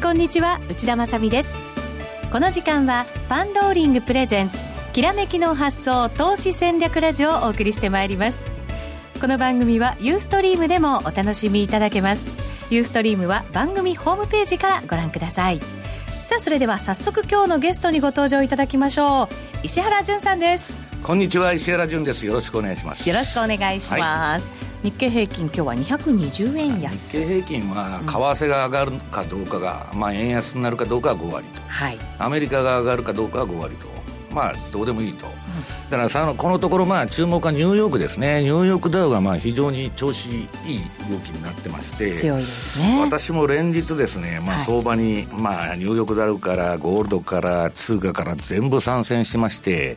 こんにちは。内田まさです。この時間はパンローリングプレゼンツきらめきの発想投資戦略ラジオをお送りしてまいります。この番組はユーストリームでもお楽しみいただけます。ユーストリームは番組ホームページからご覧ください。さあそれでは早速今日のゲストにご登場いただきましょう。石原潤さんです。こんにちは石原潤です。よろしくお願いします。よろしくお願いします、はい日経平均今日は220円安。日経平均は為替が上がるかどうかが、うん、まあ、円安になるかどうかは5割と、はい、アメリカが上がるかどうかは5割とまあどうでもいいと、うん、だからさこのところまあ注目はニューヨークですね。ニューヨークダウがまあ非常に調子いい動きになってまして強いですね。私も連日ですね、まあ、相場に、はい、まあ、ニューヨークダウからゴールドから通貨から全部参戦してまして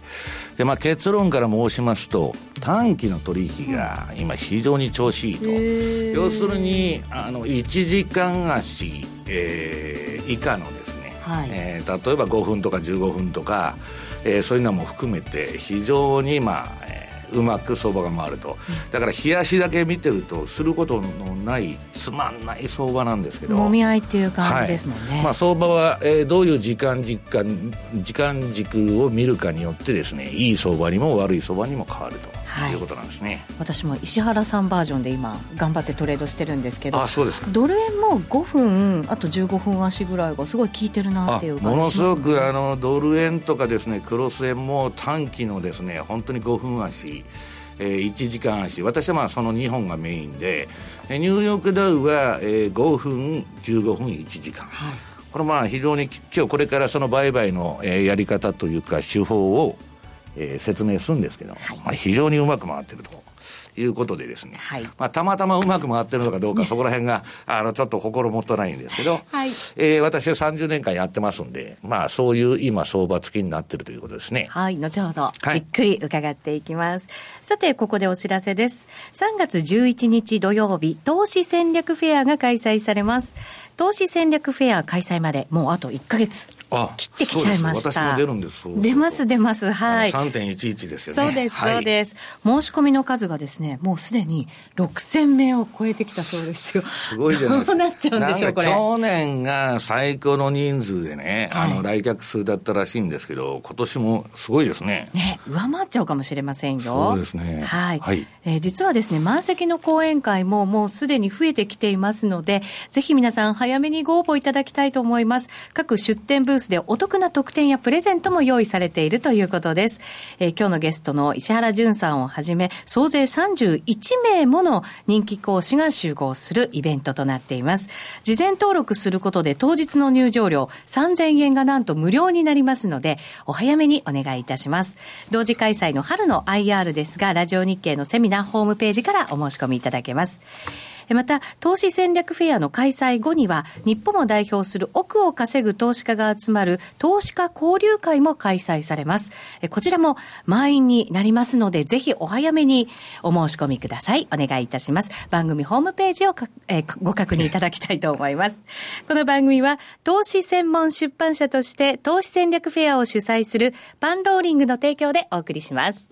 で、まあ、結論から申しますと短期の取引が今非常に調子いいと、要するにあの1時間足、えー、以下のですね、はい、えー、例えば5分とか15分とか、えー、そういうのも含めて非常にまあうまく相場が回ると、だから冷やしだけ見てるとすることのないつまんない相場なんですけど。もみ合いっていう感じですもんね、はい、まあ、相場は、えー、どういう時間時間時間軸を見るかによってですねいい相場にも悪い相場にも変わると。はい、いうことなんですね。私も石原さんバージョンで今頑張ってトレードしてるんですけどあそうですドル円も5分あと15分足ぐらいがすごい効いてるなっていうものすごくあのドル円とかですねクロス円も短期のですね本当に5分足えー、1時間足。私はまあその2本がメインでニューヨークダウは、えー、5分15分1時間、はい、これまあ非常に今日これからその売買の、えー、やり方というか手法を、えー、説明するんですけど、はい、まあ、非常にうまく回ってると。いうことでですね、はい、まあ、たまたまうまく回ってるのかどうか、そこら辺が、あの、ちょっと心もとないんですけど、はい、えー、私は30年間やってますんで、まあ、そういう今、相場付きになってるということですね。はい、後ほど、じっくり伺っていきます。さて、ここでお知らせです。3月11日土曜日、投資戦略フェアが開催されます。投資戦略フェア開催までもうあと1か月切ってきちゃいました。私も出るんです出ます出ます。はい。3.11ですよね。そうです、そうです。申し込みの数がですね、もうすでに6000名を超えてきたそうですよ。すごいじゃないですか。どうなっちゃうんでしょう、これ。去年が最高の人数でね、あの、来客数だったらしいんですけど、今年もすごいですね。ね、上回っちゃうかもしれませんよ。そうですね。はい。はい、えー、実はですね、満席の講演会ももうすでに増えてきていますので、ぜひ皆さん早めにご応募いただきたいと思います。各出店ブースでお得な特典やプレゼントも用意されているということです。えー、今日のゲストの石原淳さんをはじめ、総勢31名もの人気講師が集合するイベントとなっています。事前登録することで当日の入場料3000円がなんと無料になりますので、お早めにお願いいたします。同時開催の春の IR ですが、ラジオ日経のセミナーホームページからお申し込みいただけます。また、投資戦略フェアの開催後には、日本を代表する億を稼ぐ投資家が集まる投資家交流会も開催されます。こちらも満員になりますので、ぜひお早めにお申し込みください。お願いいたします。番組ホームページをえご確認いただきたいと思います。この番組は、投資専門出版社として投資戦略フェアを主催するパンローリングの提供でお送りします。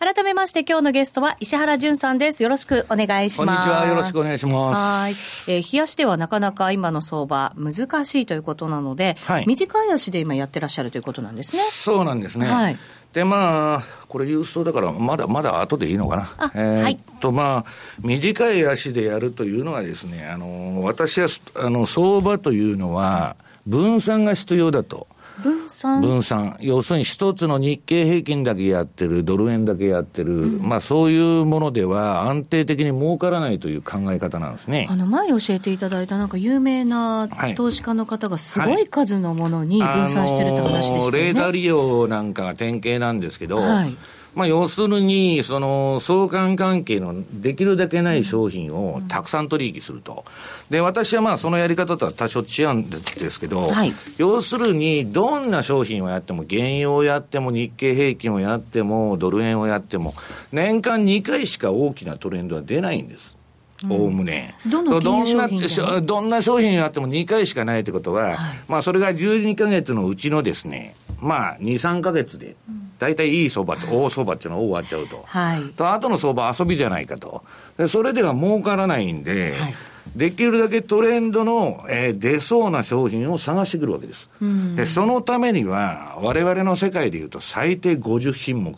改めまして今日のゲストは石原淳さんです。よろしくお願いします。こんにちは。よろしくお願いします。はい。えー、冷やしではなかなか今の相場難しいということなので、はい、短い足で今やってらっしゃるということなんですね。そうなんですね。はい。で、まあ、これ郵送だから、まだまだ後でいいのかな。えー、っと、はい、まあ、短い足でやるというのはですね、あの、私は、あの、相場というのは、分散が必要だと。分散分散。要するに一つの日経平均だけやってる、ドル円だけやってる、うん、まあそういうものでは安定的に儲からないという考え方なんですね。あの前に教えていただいたなんか有名な投資家の方がすごい数のものに分散してるって話でしたよね。はい、レーダー利用なんかが典型なんですけど、はいまあ、要するに、その、相関関係のできるだけない商品をたくさん取引すると。で、私はまあ、そのやり方とは多少違うんですけど、はい、要するに、どんな商品をやっても、原油をやっても、日経平均をやっても、ドル円をやっても、年間2回しか大きなトレンドは出ないんです。おおむね。どんなどんな商品があっても2回しかないってことは、はい、まあそれが12か月のうちのですね、まあ2、3か月で、大体いい相場と、大相場っていうのは終わっちゃうと。はい。と、後の相場遊びじゃないかと。で、それでは儲からないんで、はいできるだけトレンドの、えー、出そうな商品を探してくるわけです。で、そのためには、我々の世界でいうと最低50品目。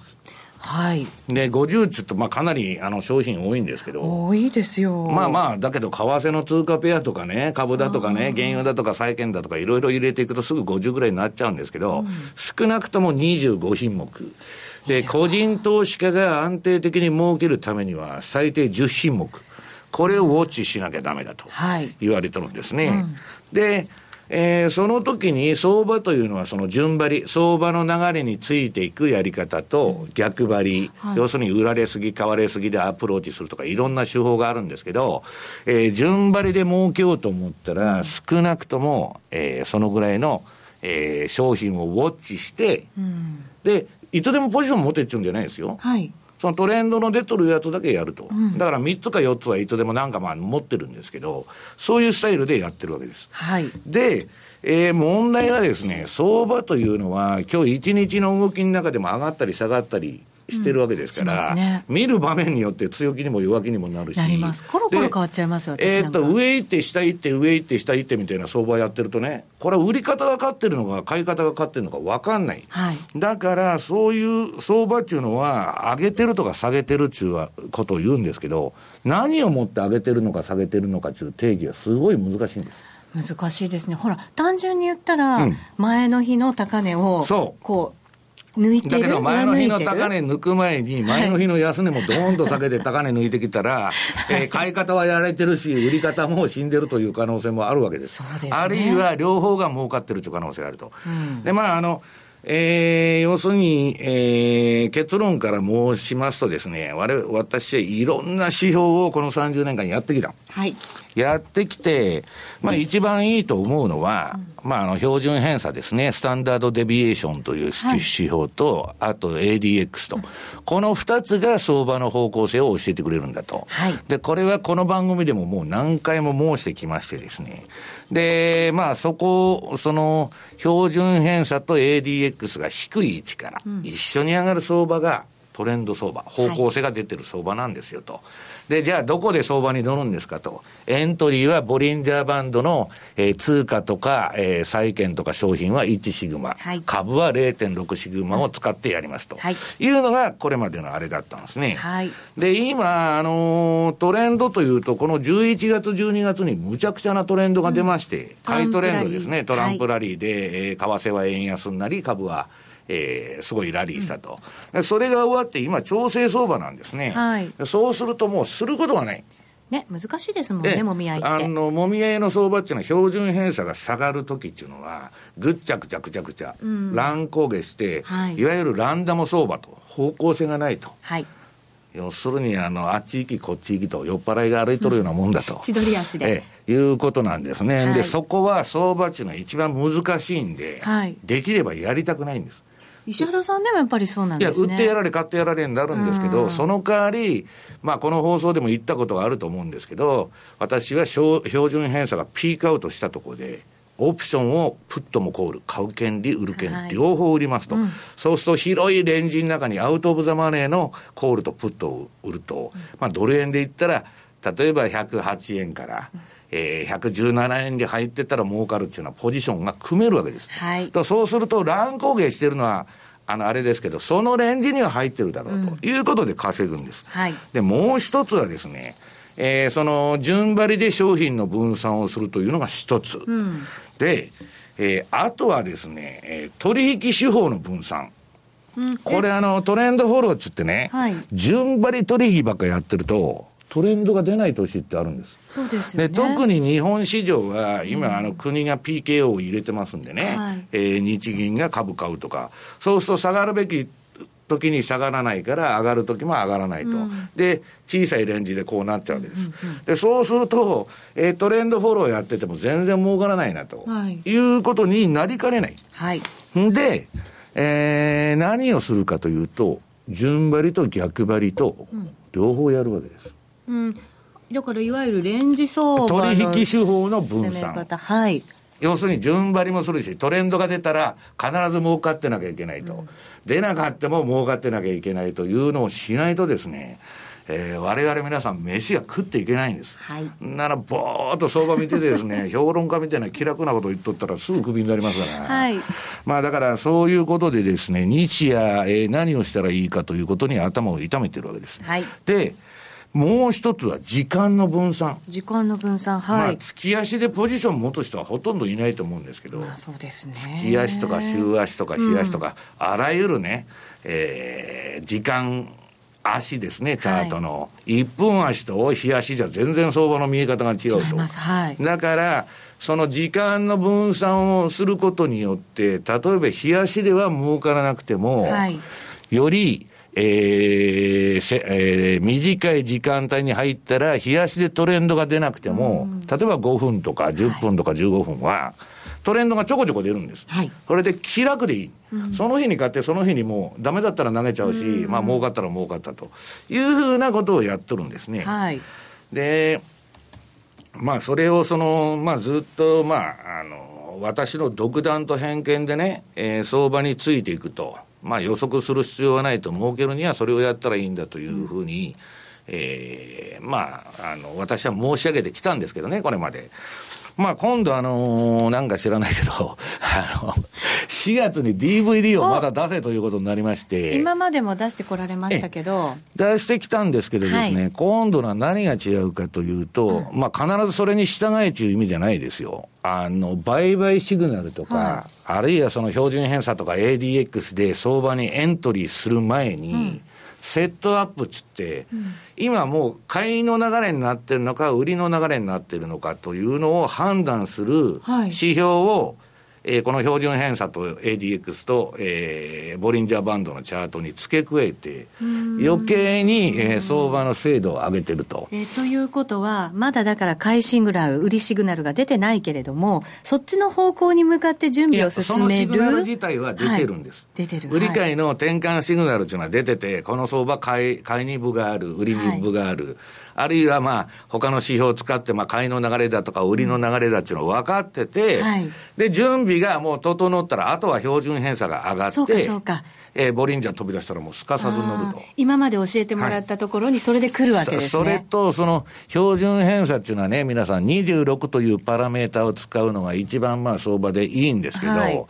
はい。で、50つと、まあ、かなり、あの、商品多いんですけど。多いですよ。まあまあ、だけど、為替の通貨ペアとかね、株だとかね、原油だとか債券だとか、いろいろ入れていくとすぐ50ぐらいになっちゃうんですけど、うん、少なくとも25品目。で、個人投資家が安定的に儲けるためには、最低10品目。これをウォッチしなきゃダメだと言われてるんですね。はいうん、で、えー、その時に相場というのはその順張り、相場の流れについていくやり方と逆張り、はい、要するに売られすぎ、買われすぎでアプローチするとかいろんな手法があるんですけど、えー、順張りで儲けようと思ったら少なくとも、えー、そのぐらいの、えー、商品をウォッチして、うん、で、いつでもポジション持ってっちゃうんじゃないですよ。はいそのトレンドの出とるやつだけやると、うん、だから3つか4つはいつでもなんかまあ持ってるんですけど、そういうスタイルでやってるわけです。はい、で、えー、問題はですね、相場というのは、今日一日の動きの中でも上がったり下がったりしてるわけですから、うんね、見る場面によって強気にも弱気にもなるし。なります。コロコロ変わっちゃいますよ、えー、っと、上行って下行って上行って下行ってみたいな相場やってるとね、これは売り方が勝ってるのか買い方が勝ってるのか分かんない。はい、だから、そういう相場っていうのは、上げてるとか下げてるっていうことを言うんですけど、何をもって上げてるのか下げてるのかっていう定義はすごい難しいんです。難しいですね。ほら、単純に言ったら、前の日の高値を。こう、抜いてだけど前の日の高値抜く前に、前の日の安値もどーんと下げて高値抜いてきたら、えー、買い方はやられてるし、売り方も死んでるという可能性もあるわけです。ですね、あるいは両方が儲かってるという可能性があると。うん、で、まあ、あの、えー、要するに、えー、結論から申しますとですね、我々、私はいろんな指標をこの30年間やってきた。はい。やってきて、まあ一番いいと思うのは、うん、まああの標準偏差ですね、スタンダードデビエーションという指標と、はい、あと ADX と、うん、この二つが相場の方向性を教えてくれるんだと。はい。で、これはこの番組でももう何回も申してきましてですね、で、まあそこ、その標準偏差と ADX が低い位置から一緒に上がる相場がトレンド相場、方向性が出てる相場なんですよと。はいで、じゃあどこで相場に乗るんですかと。エントリーはボリンジャーバンドの、えー、通貨とか、えー、債券とか商品は1シグマ。はい、株は0.6シグマを使ってやりますと。はい、いうのがこれまでのあれだったんですね。はい、で、今、あのー、トレンドというと、この11月、12月にむちゃくちゃなトレンドが出まして、うん、買いトレンドですね。トランプラリーで、はい、えー、為替は円安になり、株はえー、すごいラリーしたと、うん、それが終わって、今、調整相場なんですね、はい、そうするともう、することがない。ね、難しいですもんね、もみ合いって。あの、もみ合いの相場っていうのは、標準偏差が下がるときっていうのは、ぐっちゃぐちゃぐちゃぐちゃ、うん、乱高下して、はい、いわゆるランダム相場と、方向性がないと。はい。要するにあのあっち行きこっち行きと酔っ払いが歩いとるようなもんだと、千鳥足で。えいうことなんですね、はい、でそこは相場っていうのは一番難しいんで、はい、できればやりたくないんです石原さんでもやっぱりそうなんですね。いや、売ってやられ、買ってやられになるんですけど、その代わり、まあ、この放送でも言ったことがあると思うんですけど、私は標準偏差がピークアウトしたところで、オプションをプットもコール、買う権利、売る権利、両方売りますと、はいうん、そうすると広いレンジの中にアウト・オブ・ザ・マネーのコールとプットを売ると、まあ、ドル円で言ったら、例えば108円から、えー、117円で入ってたら儲かるっていうのはポジションが組めるわけです。はい、そうすると乱高下してるのは、あの、あれですけど、そのレンジには入ってるだろうということで稼ぐんです。はい、で、もう一つはですね、えー、その、順張りで商品の分散をするというのが一つ。うん、で、えー、あとはですね、えー、取引手法の分散。うん、これあの、トレンドフォローっつってね、はい、順張り取引ばっかやってると、トレンドが出ない年ってあるんです。そうですよね。特に日本市場は、今、うん、あの、国が PKO を入れてますんでね、はい、えー、日銀が株買うとか、そうすると下がるべき時に下がらないから、上がる時も上がらないと、うん、で、小さいレンジでこうなっちゃうわけです。うんうん、で、そうすると、えー、トレンドフォローやってても全然儲からないなと、はい、いうことになりかねない。はい。で、えー、何をするかというと、順張りと逆張りと、両方やるわけです。うん、だからいわゆるレンジ相場の取引手法の分散。はい。要するに順張りもするし、トレンドが出たら必ず儲かってなきゃいけないと。うん、出なかったも儲かってなきゃいけないというのをしないとですね、えー、我々皆さん飯が食っていけないんです。はい。なら、ぼーっと相場見てですね、評論家みたいな気楽なこと言っとったらすぐクビになりますから。はい。まあだからそういうことでですね、日夜、えー、何をしたらいいかということに頭を痛めてるわけです。はい。で、もう一つは時間の分散。時間の分散、はい。まあ、月足でポジション持つ人はほとんどいないと思うんですけど、まあ、そうですね。月足とか週足とか日足とか、うん、あらゆるね、えー、時間足ですね、チャートの。はい、1分足と日足じゃ全然相場の見え方が違うと。違います。はい。だから、その時間の分散をすることによって、例えば日足では儲からなくても、はい、よりえーせえー、短い時間帯に入ったら、冷やしでトレンドが出なくても、例えば5分とか10分とか15分は、トレンドがちょこちょこ出るんです。はい、それで気楽でいい。うん、その日に買って、その日にもう、ダメだったら投げちゃうし、うん、まあ、儲かったら儲かったというふうなことをやっとるんですね。はい、で、まあ、それをその、まあ、ずっと、まあ、あの、私の独断と偏見でね、えー、相場についていくと。まあ予測する必要はないと、儲けるにはそれをやったらいいんだというふうに、うん、えー、まあ、あの、私は申し上げてきたんですけどね、これまで。まあ今度あのー、なんか知らないけど、あの、4月に DVD をまだ出せということになりまして。今までも出してこられましたけど。出してきたんですけどですね、はい、今度は何が違うかというと、うん、まあ必ずそれに従えという意味じゃないですよ。あの、売買シグナルとか、はい、あるいはその標準偏差とか ADX で相場にエントリーする前に、うんセットアップっつって、うん、今もう買いの流れになってるのか、売りの流れになってるのかというのを判断する指標を、えー、この標準偏差と ADX と、えー、ボリンジャーバンドのチャートに付け加えて、余計に、えー、相場の精度を上げてると。えー、ということは、まだだから買いシグナル、売りシグナルが出てないけれども、そっちの方向に向かって準備を進める？そのシグナル自体は出てるんです。はい、出てる。売り買いの転換シグナルっていうのは出てて、この相場買い、買いに部がある、売りに部がある。はいあるいはまあ、他の指標を使って、まあ、買いの流れだとか、売りの流れだっていうのを分かってて、はい、で、準備がもう整ったら、あとは標準偏差が上がって、そうかそうか。えー、ボリンジャー飛び出したらもうすかさず乗ると。今まで教えてもらったところにそれで来るわけですね。それと、その標準偏差っていうのはね、皆さん26というパラメータを使うのが一番まあ相場でいいんですけど、はい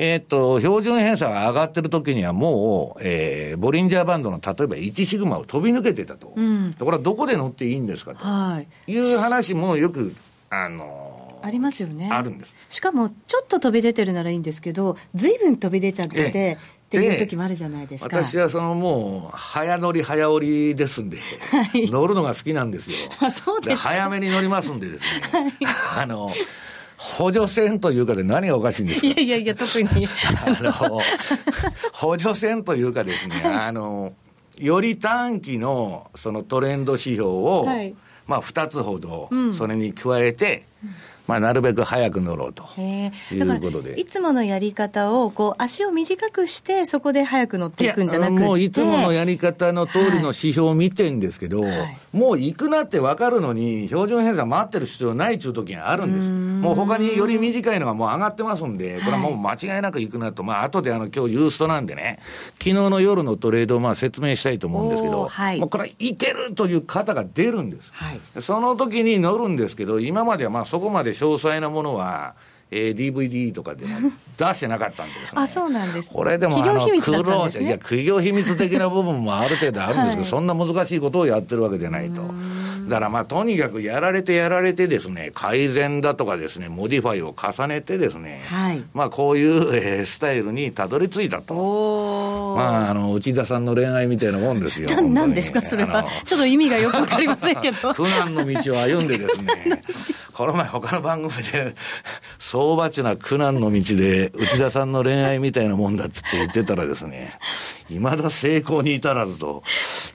えっ、と、標準偏差が上がってる時にはもう、えー、ボリンジャーバンドの例えば1シグマを飛び抜けてたと。うん、これはどこで乗っていいんですかと。はい。いう話もよく、あのー、ありますよね。あるんです。しかも、ちょっと飛び出てるならいいんですけど、ずいぶん飛び出ちゃってて、っていう時もあるじゃないですか。私はそのもう、早乗り早降りですんで、はい、乗るのが好きなんですよ。あそうです早めに乗りますんでですね。はい、あの、補助線というかで何がおかしいんですか？いやいやいや、特に。あの、補助線というかですね、あの、より短期のそのトレンド指標を、はい、まあ2つほど、それに加えて、うんまあ、なるべく早く乗ろうということで。いつものやり方を、こう、足を短くして、そこで早く乗っていくんじゃなくて。もういつものやり方の通りの指標を見てんですけど、はい、もう行くなって分かるのに、標準偏差待ってる必要ないっちゅう時があるんです。もう他により短いのがもう上がってますんで、これはもう間違いなく行くなと、まあ、後であの、今日ユーストなんでね、昨日の夜のトレードをまあ説明したいと思うんですけど、はい、もうこれはいけるという方が出るんです。はい、その時に乗るんですけど、今まではまあそこまで詳細なものは、えー、DVD とかでも 出してなかったんですね。あ、そうなんです、これでも、あの、苦労者、いや、企業秘密的な部分もある程度あるんですけど、はい、そんな難しいことをやってるわけじゃないと。だからまあ、とにかくやられてやられてですね、改善だとかですね、モディファイを重ねてですね、はい、まあ、こういう、えー、スタイルにたどり着いたと。まあ、あの、内田さんの恋愛みたいなもんですよ。何ですか、それは。ちょっと意味がよくわかりませんけど。苦難の道を歩んでですね、この前他の番組で、相場地な苦難の道で、内田さんの恋愛みたいなもんだっつって言ってたらですね、いまだ成功に至らずと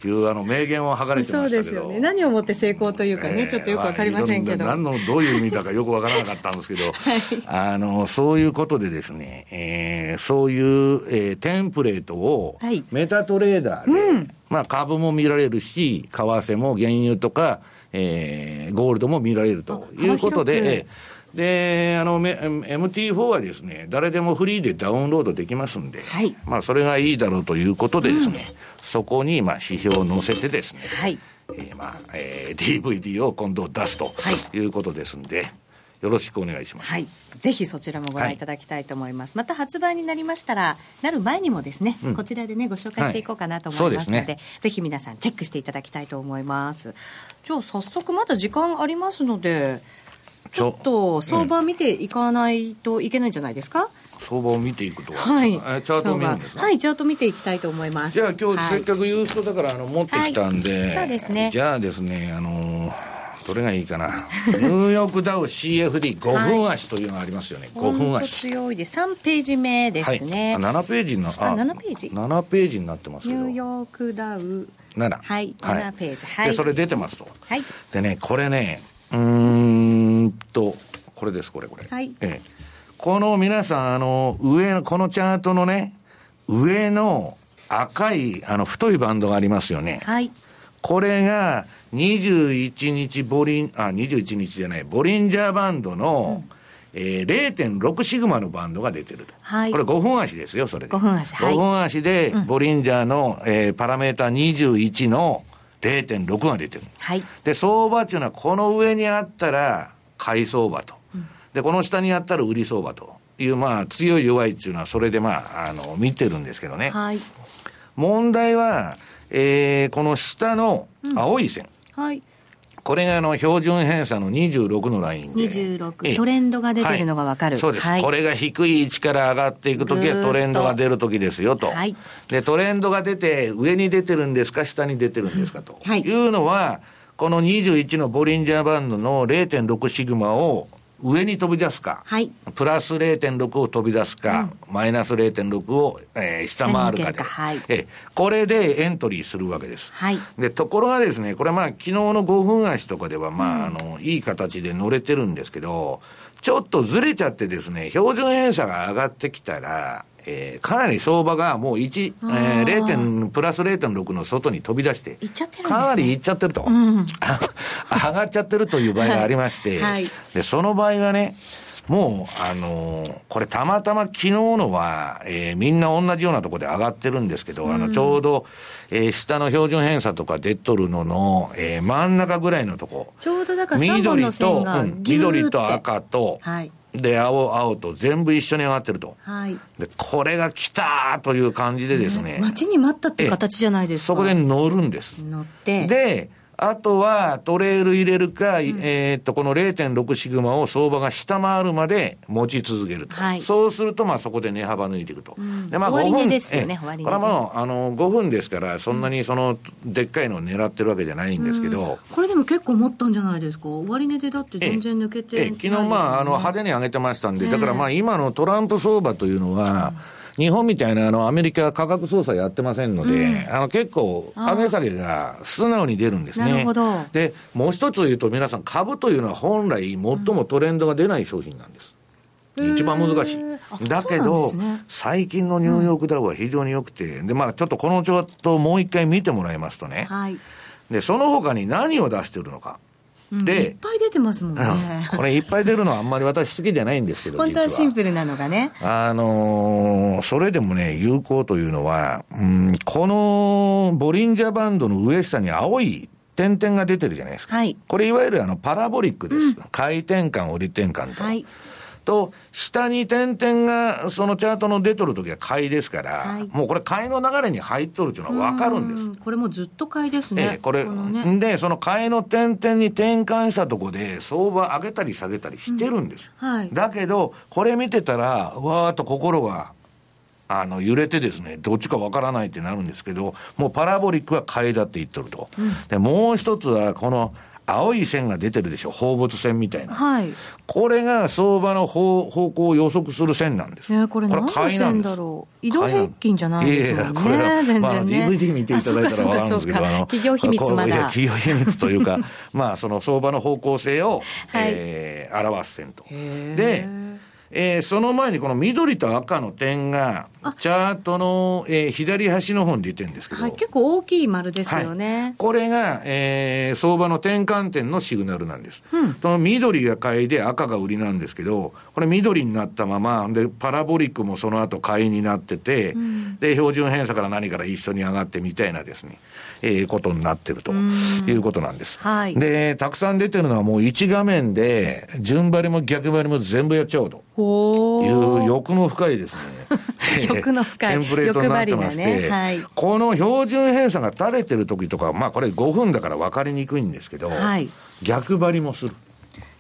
いうあの名言を吐かれてましたけど。そうですよね。何をもって成功というかね、えー、ちょっとよくわかりませんけど。何の、どういう意味だかよくわからなかったんですけど、はい、あの、そういうことでですね、えー、そういう、えー、テンプレートを、メタトレーダーで、うん、まあ株も見られるし、為替も原油とか、えー、ゴールドも見られるということで、で、あの、MT4 はですね、誰でもフリーでダウンロードできますんで、はい、まあ、それがいいだろうということでですね、うん、そこに、まあ、指標を載せてですね、はい。えーまあ、えー DVD を今度出すとはい。いうことですんで、よろしくお願いします。はい、ぜひそちらもご覧いただきたいと思います、また発売になりましたらなる前にもですね、うん。こちらでねご紹介していこうかなと思いますので,、はい。ですね。ぜひ皆さんチェックしていただきたいと思います。じゃあ早速まだ時間ありますのでちょっと相場見ていかないといけないんじゃないですか、相場を見ていくとは、はい。えーチャートを見るんですね。相場はいチャート見ていきたいと思います。じゃあ今日はいせっかく郵送だからあの持ってきたんで、はい。そうですね。じゃあですね、あのーどれがいいかな？ニューヨークダウ CFD5 分足というのがありますよね。5分本当足。強いで3ページ目ですね、はい、あ7ページになあ7ページ ?7 ページになってますけど。ニューヨークダウ。7。はい。7ページ。はい。で、それ出てますと。はい。でね、これね、うと、これです、これ、これ。はいええこの皆さん、あの、上の、このチャートのね、上の赤い、あの、太いバンドがありますよね。はいこれが21日ボリン、あ、21日じゃない、ボリンジャーバンドの、えー0.6シグマのバンドが出てると。はいこれ5分足ですよ、それで。5分足はい5分足で、ボリンジャーの、えーパラメータ21の0.6が出てる。はいで、相場っていうのはこの上にあったら買い相場と。で、この下にあったら売り相場という、まあ、強い弱いっていうのはそれでまあ、あの、見てるんですけどね。はい問題は、えーこの下の青い線。はいこれがあの標準偏差の26のラインで。26ええトレンドが出てるのがわかるはいそうです、はいこれが低い位置から上がっていくときはトレンドが出るときですよと。はいで、トレンドが出て、上に出てるんですか、下に出てるんですかと。はいいうのは、この21のボリンジャーバンドの0.6シグマを上に飛び出すか、はい。プラス0.6を飛び出すか、マイナス0.6を、えー下回るかで。か。はい。ええ。これでエントリーするわけです。はい。で、ところがですね、これまあ昨日の5分足とかではまあ、あの、いい形で乗れてるんですけど、ちょっとずれちゃってですね、標準偏差が上がってきたら、えーかなり相場がもう1、えー、0. 点プラス0.6の外に飛び出して、いっちゃってるんですね。かなりいっちゃってると、ん。上がっちゃってるという場合がありまして、はい。で、その場合はね、もう、あのーこれたまたま昨日のは、えーみんな同じようなところで上がってるんですけど、あの、ちょうど、えー下の標準偏差とか出とるのの、えー真ん中ぐらいのとこ。ちょうどだから3本の緑と、線がうん緑と赤と、はいで、青、青と全部一緒に上がってると。はいで、これが来たーという感じでですね、待ちに待ったって形じゃないですかそこで乗るんです。乗ってで、あとはトレール入れるか、えーっと、この0.6シグマを相場が下回るまで持ち続けると。はい。そうすると、まあそこで値幅抜いていくと。ん。で、まあ終5分。値ですよねこれはもう、あの、5分ですから、そんなにその、でっかいのを狙ってるわけじゃないんですけど、これでも結構持ったんじゃないですか？終値でだって全然抜けてええ昨日まあ、あの、派手に上げてましたんで、だからまあ今のトランプ相場というのは、日本みたいなあのアメリカは価格操作やってませんので、あの結構上げ下げが素直に出るんですね。なるほどで、もう一つ言うと皆さん株というのは本来最もトレンドが出ない商品なんです。一番難しい。だけど、ね最近のニューヨークダウは非常に良くて、で、まあちょっとこのチャートをもう一回見てもらいますとね、はい、で、その他に何を出してるのか。うんいでっ、ぱい出てますもんねうんこれいっぱい出るのはあんまり私好きじゃないんですけど、本当は実シンプルなのがねあのーそれでもね、有効というのは、うん、このボリンジャーバンドの上下に青い点々が出てるじゃないですか。はいこれいわゆるあのパラボリックです。回転間、折り転換と。はいと、下に点々が、そのチャートの出とるときは買いですから、はい。もうこれ買いの流れに入っとるっていうのは分かるんです。うこれもずっと買いですね、ええ、これ、のね、で、その買いの点々に転換したとこで、相場上げたり下げたりしてるんです。はい。だけど、これ見てたら、わーっと心が、あの、揺れてですね、どっちかわからないってなるんですけど、もうパラボリックは買いだって言っとると。で、もう一つは、この、青い線が出てるでしょ、放物線みたいな。はい。これが相場の方方向を予測する線なんです。ねこれ何の買いなんです。線だろう移動平均じゃないですよね。いやいやこれまあ、DVD 見ていただいたらわかるんですけど、企業秘密まだ。企業秘密というか、まあ、その相場の方向性を、はい。えー表す線と。で、えー、その前にこの緑と赤の点が、チャートの、えー、左端の方に出てるんですけど、はい、結構大きい丸ですよね。はい、これが、えー、相場の転換点のシグナルなんです。うん、その緑が買いで赤が売りなんですけど、これ緑になったまま、で、パラボリックもその後買いになってて、うん、で、標準偏差から何から一緒に上がってみたいなですね、えー、ことになってるということなんです。はい、で、たくさん出てるのはもう1画面で、順張りも逆張りも全部やっちゃおうと。いう欲の深いですね。欲の深い。テンプレートになってまして、ねはい、この標準偏差が垂れてる時とか、まあこれ5分だから分かりにくいんですけど、はい、逆張りもする。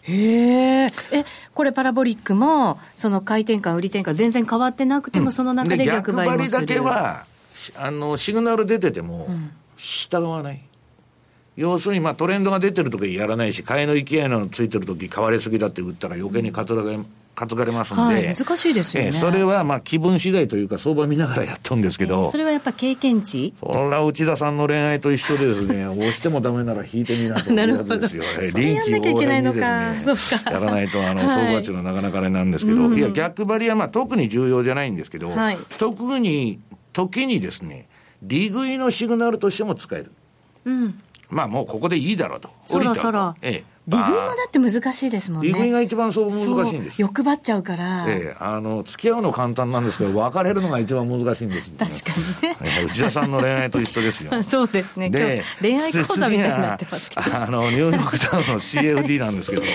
へえ。え、これパラボリックも、その回転感、売り転換全然変わってなくても、うん、その中で逆張りもする。逆張りだけは、あの、シグナル出てても、従わない。要するに、まあ、トレンドが出てるときやらないし、買いの勢いのついてるとき、買われすぎだって売ったら余計に担がれ担がれますんで、はい、難しいですよね、えー、それはまあ気分次第というか、相場見ながらやったんですけど、えー、それはやっぱ経験値？それは内田さんの恋愛と一緒でですね、押してもだめなら引いてみなというやつですよ、臨機応変にですね、やらないと、あの相場値のなかなかあれなんですけど、はい、いや、逆張りはまあ特に重要じゃないんですけど、はい、特に時にですね、利食いのシグナルとしても使える。うんまあもうここでいいだろうと。そろそろ。ええ。利食いはだって難しいですもんね。利食いが一番そう難しいんです欲張っちゃうから。ええ、あの、付き合うの簡単なんですけど、別れるのが一番難しいんです、ね、確かにね。内田さんの恋愛と一緒ですよ。そうですね。で、恋愛講座みたいになってますけど。あの、ニューヨークタウンの CFD なんですけど、はい、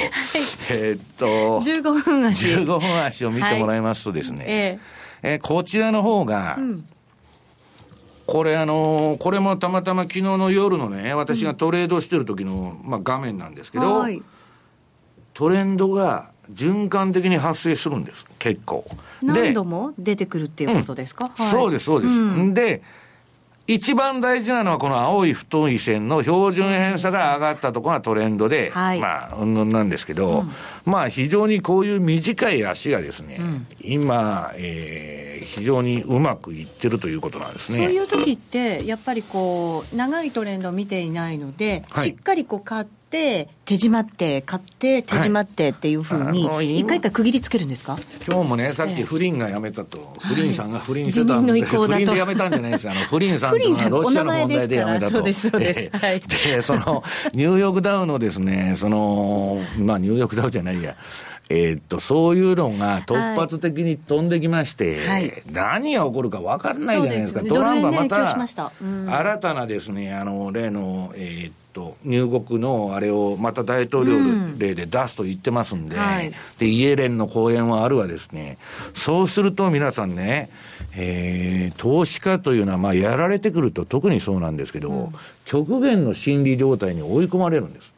えー、っと、15分足。15分足を見てもらいますとですね、はい、ええー、こちらの方が、うんこれあのこれもたまたま昨日の夜のね、私がトレードしてる時の、まあ、画面なんですけど、はい、トレンドが循環的に発生するんです、結構。何度も出てくるっていうことですか、うん。はい、そうです、そうです。うん、で、一番大事なのはこの青い太い線の標準偏差が上がったところがトレンドで、はい、まあ、うんぬんなんですけど、うん、まあ非常にこういう短い足がですね、うん、今、えー、非常にうまくいってるということなんですね。そういう時って、やっぱりこう、長いトレンドを見ていないので、はい、しっかりこう買って、手締まって買って手締まってっていうふうに一回一回区切りつけるんですか？今日もねさっき不倫が辞めたと、不倫さんが不倫してたんで、不倫で辞めたんじゃないですあの 不倫さんというのはロシアの問題で辞めたと。そうですそうです、はい、でそのニューヨークダウのですねそのまあニューヨークダウじゃないや。えー、っと、そういうのが突発的に飛んできまして、はい、何が起こるか分からないじゃないですか。すね、トランプはまた、新たなですね、あの、例の、えー、っと、入国のあれをまた大統領令で出すと言ってますんで、うんはい、で、イエレンの講演はあるわですね、そうすると皆さんね、えー、投資家というのは、まあ、やられてくると特にそうなんですけど、うん、極限の心理状態に追い込まれるんです。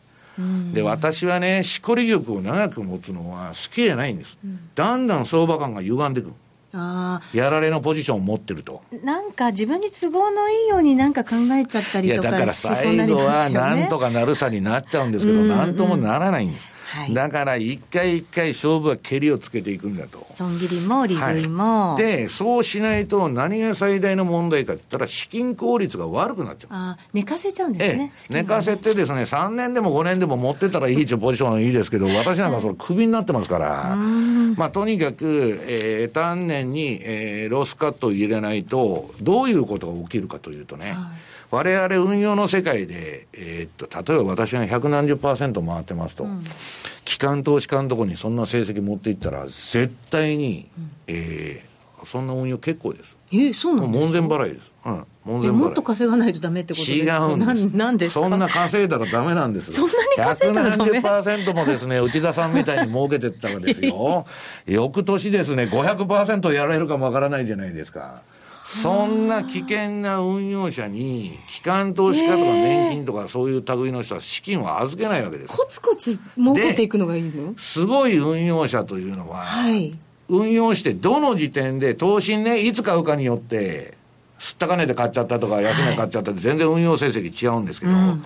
で、私はね、しこり力を長く持つのは好きじゃないんです。うん、だんだん相場感が歪んでくる。あやられのポジションを持ってると。なんか自分に都合のいいようになんか考えちゃったりとかいやだから最後はなんとかなるさになっちゃうんですけど、なんともならないんですはい、だから一回一回勝負は蹴りをつけていくんだと。損切りも利食いも、はい、で、そうしないと何が最大の問題かって言ったら資金効率が悪くなっちゃう。あ寝かせちゃうんですね。ええ、寝かせてですね、3年でも5年でも持ってたらいいポジションはいいですけど、私なんかそれクビになってますから、まあとにかく、えー、丹念に、えー、ロスカットを入れないと、どういうことが起きるかというとね、はい我々運用の世界で、えー、っと、例えば私が百何十パーセント回ってますと、うん、機関投資家のところにそんな成績持っていったら、絶対に、うん、えー、そんな運用結構です。えー、そうなんですか？門前払いです。うん。門前払い。もっと稼がないとダメってことですか？違うんです。なんですそんな稼いだらダメなんです。そんなに稼いだらダメ ?170% もですね、内田さんみたいに儲けてったらですよ、翌年ですね、500%やられるかもわからないじゃないですか。そんな危険な運用者に、機関投資家とか年金とかそういう類の人は資金を預けないわけです。コツコツ儲けていくのがいいの？すごい運用者というのは、はい、運用してどの時点で投資ね、いつ買うかによって、すった金で買っちゃったとか、安値買っちゃったって全然運用成績違うんですけど、うん、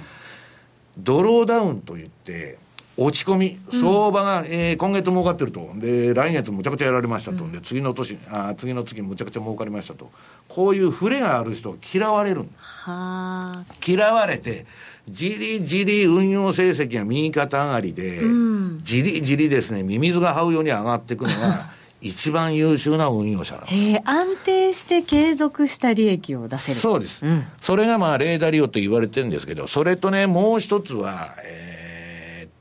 ドローダウンといって、落ち込み、相場が、うん、えー、今月儲かってると、で、来月むちゃくちゃやられましたと、うん、で、次の年、あ次の月むちゃくちゃ儲かりましたと、こういう触れがある人は嫌われるは嫌われて、じりじり運用成績が右肩上がりで、うん、じりじりですね、ミミズが這うように上がっていくのが、一番優秀な運用者なんです。え安定して継続した利益を出せる。そうです。うん、それがまあ、レーダー利用と言われてるんですけど、それとね、もう一つは、えー、っ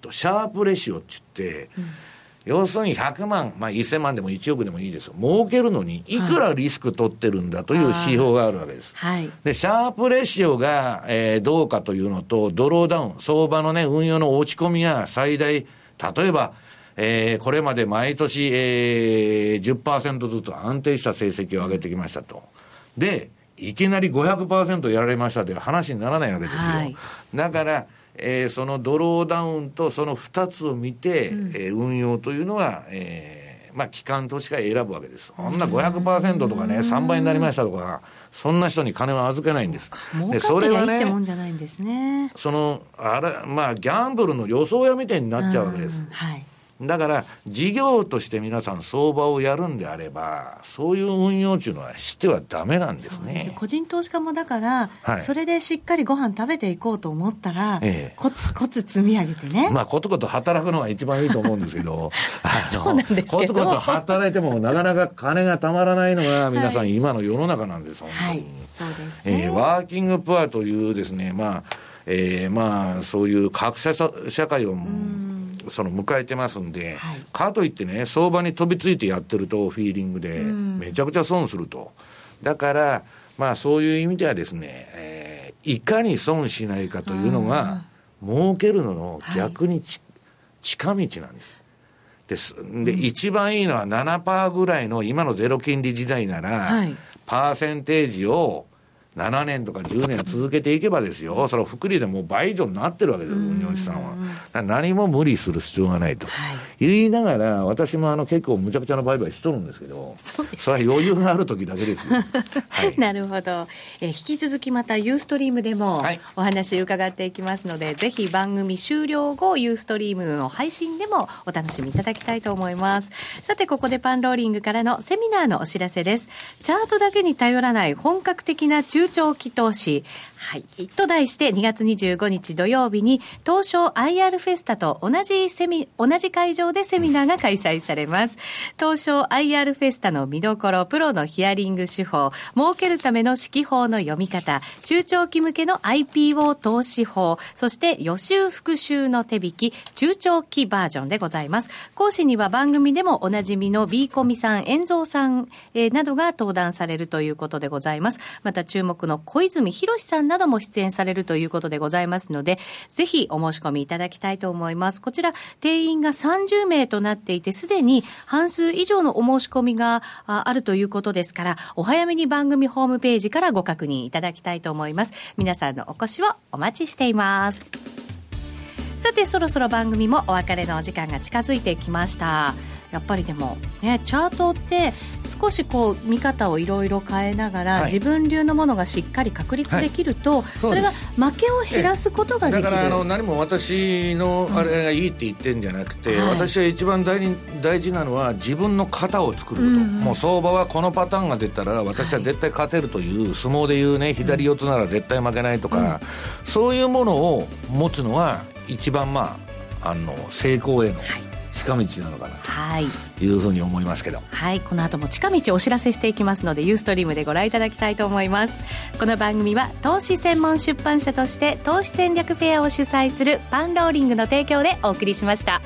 と、シャープレシオって言って、うん要するに100万、まあ、1000万でも1億でもいいですよ。儲けるのに、いくらリスク取ってるんだという指標があるわけです。はい。で、シャープレシオが、えー、どうかというのと、ドローダウン、相場のね、運用の落ち込みが最大、例えば、えー、これまで毎年、えー、10%ずつ安定した成績を上げてきましたと。で、いきなり500%やられましたという話にならないわけですよ。はい、だから、えー、そのドローダウンとその2つを見て、うん、えー、運用というのは、えー、まあ、機関投資家選ぶわけです。そんな500%とかね、3倍になりましたとか、そんな人に金は預けないんです。で、それはね、その、あら、まあ、ギャンブルの予想屋みたいになっちゃうわけです。はいだから、事業として皆さん相場をやるんであれば、そういう運用というのはしてはだめなんですね。個人投資家もだから、はい、それでしっかりご飯食べていこうと思ったら、ええ、コツコツ積み上げてね。まあ、コツコツ働くのが一番いいと思うんですけど、そうなんですけど。コツコツ働いてもなかなか金がたまらないのが皆さん今の世の中なんです、はい、そうですね、えー、ワーキングプアというですね、まあ、えー、まあ、そういう格差社会を、その迎えてますんで、はい、かといってね、相場に飛びついてやってると、フィーリングで、めちゃくちゃ損すると。だから、まあそういう意味ではですね、えー、いかに損しないかというのが、儲けるのの逆に、はい、近道なんです。です。で、うん、一番いいのは7%ぐらいの今のゼロ金利時代なら、はい、パーセンテージを7年とか10年続けていけばですよ、それは福利でもう倍以上になってるわけですよ、運用資産は。何も無理する必要がないと。はい、言いながら、私もあの結構むちゃくちゃな売買しとるんですけど、それは余裕がある時だけですよ。はい、なるほど。え引き続きまたユーストリームでもお話伺っていきますので、はい、ぜひ番組終了後、ユーストリームの配信でもお楽しみいただきたいと思います。さて、ここでパンローリングからのセミナーのお知らせです。チャートだけに頼らない本格的な中中長期投資。はい。と題して2月25日土曜日に東証 IR フェスタと同じセミ、同じ会場でセミナーが開催されます。東証 IR フェスタの見どころ、プロのヒアリング手法、儲けるための指揮法の読み方、中長期向けの IPO 投資法、そして予習復習の手引き、中長期バージョンでございます。講師には番組でもおなじみの B コミさん、遠蔵さん、えー、などが登壇されるということでございます。また注目の小泉博さんなども出演されるということでございますので、ぜひお申し込みいただきたいと思います。こちら、定員が30名となっていて、すでに半数以上のお申し込みがあるということですから、お早めに番組ホームページからご確認いただきたいと思います。皆さんのお越しをお待ちしています。さて、そろそろ番組もお別れのお時間が近づいてきました。やっぱりでもねチャートって少しこう見方をいろいろ変えながら、はい、自分流のものがしっかり確立できると、はい、それが負けを減らすことができる、だからあの何も私のあれがいいって言ってるんじゃなくて、うん、私は一番大大事なのは自分の型を作ること、うんうん、もう相場はこのパターンが出たら私は絶対勝てるという、相撲でいうね左四つなら絶対負けないとか、うん、そういうものを持つのは一番まああの成功への、はい近道なのかなと。いうふうに思いますけど、はい、この後も近道お知らせしていきますのでユーストリームでご覧いただきたいと思います。この番組は投資専門出版社として投資戦略フェアを主催するパンローリングの提供でお送りしました。